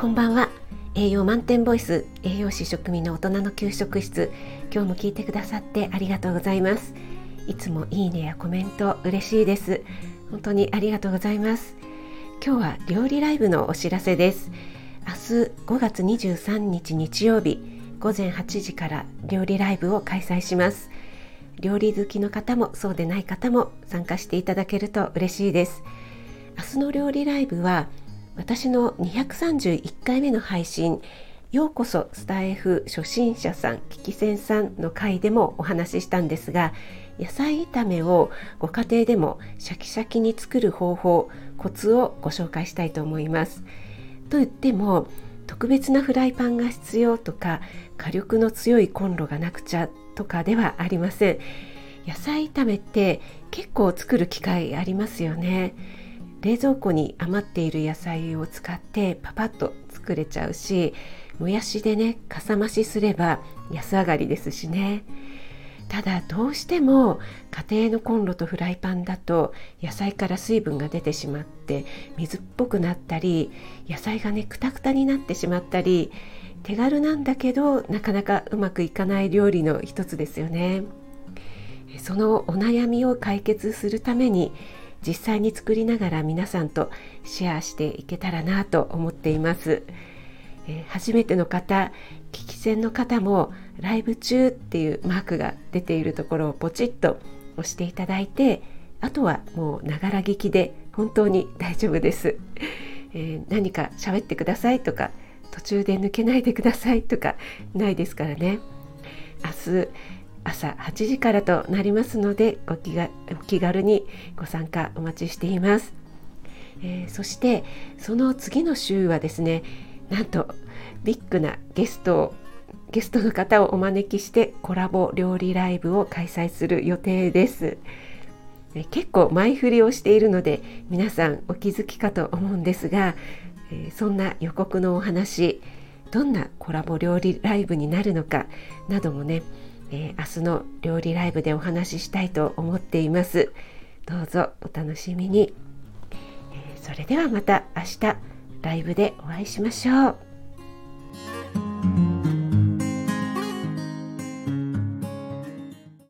こんばんは。栄養満点ボイス栄養士食味の大人の給食室。今日も聞いてくださってありがとうございます。いつもいいねやコメント嬉しいです。本当にありがとうございます。今日は料理ライブのお知らせです。明日5月23日日曜日午前8時から料理ライブを開催します。料理好きの方もそうでない方も参加していただけると嬉しいです。明日の料理ライブは私の231回目の配信ようこそスタイフ初心者さん聞き戦さんの回でもお話ししたんですが野菜炒めをご家庭でもシャキシャキに作る方法コツをご紹介したいと思います。と言っても特別なフライパンが必要とか火力の強いコンロがなくちゃとかではありません。野菜炒めって結構作る機会ありますよね。冷蔵庫に余っている野菜を使ってパパッと作れちゃうしもやしでねかさ増しすれば安上がりですしね。ただどうしても家庭のコンロとフライパンだと野菜から水分が出てしまって水っぽくなったり野菜がねくたくたになってしまったり手軽なんだけどなかなかうまくいかない料理の一つですよね。そのお悩みを解決するために実際に作りながら皆さんとシェアしていけたらなと思っています。えー、初めての方聞き戦の方もライブ中っていうマークが出ているところをポチッと押していただいてあとはもうながら聞きで本当に大丈夫です、えー、何か喋ってくださいとか途中で抜けないでくださいとかないですからね明日朝8時からとなりますのでご気がお気軽にご参加お待ちしています、えー、そしてその次の週はですねなんとビッグなゲストをゲストの方をお招きしてコラボ料理ライブを開催する予定です。結構前振りをしているので皆さんお気づきかと思うんですが、そんな予告のお話どんなコラボ料理ライブになるのかなどもねえー、明日の料理ライブでお話ししたいと思っています。どうぞお楽しみに、えー、それではまた明日ライブでお会いしましょう。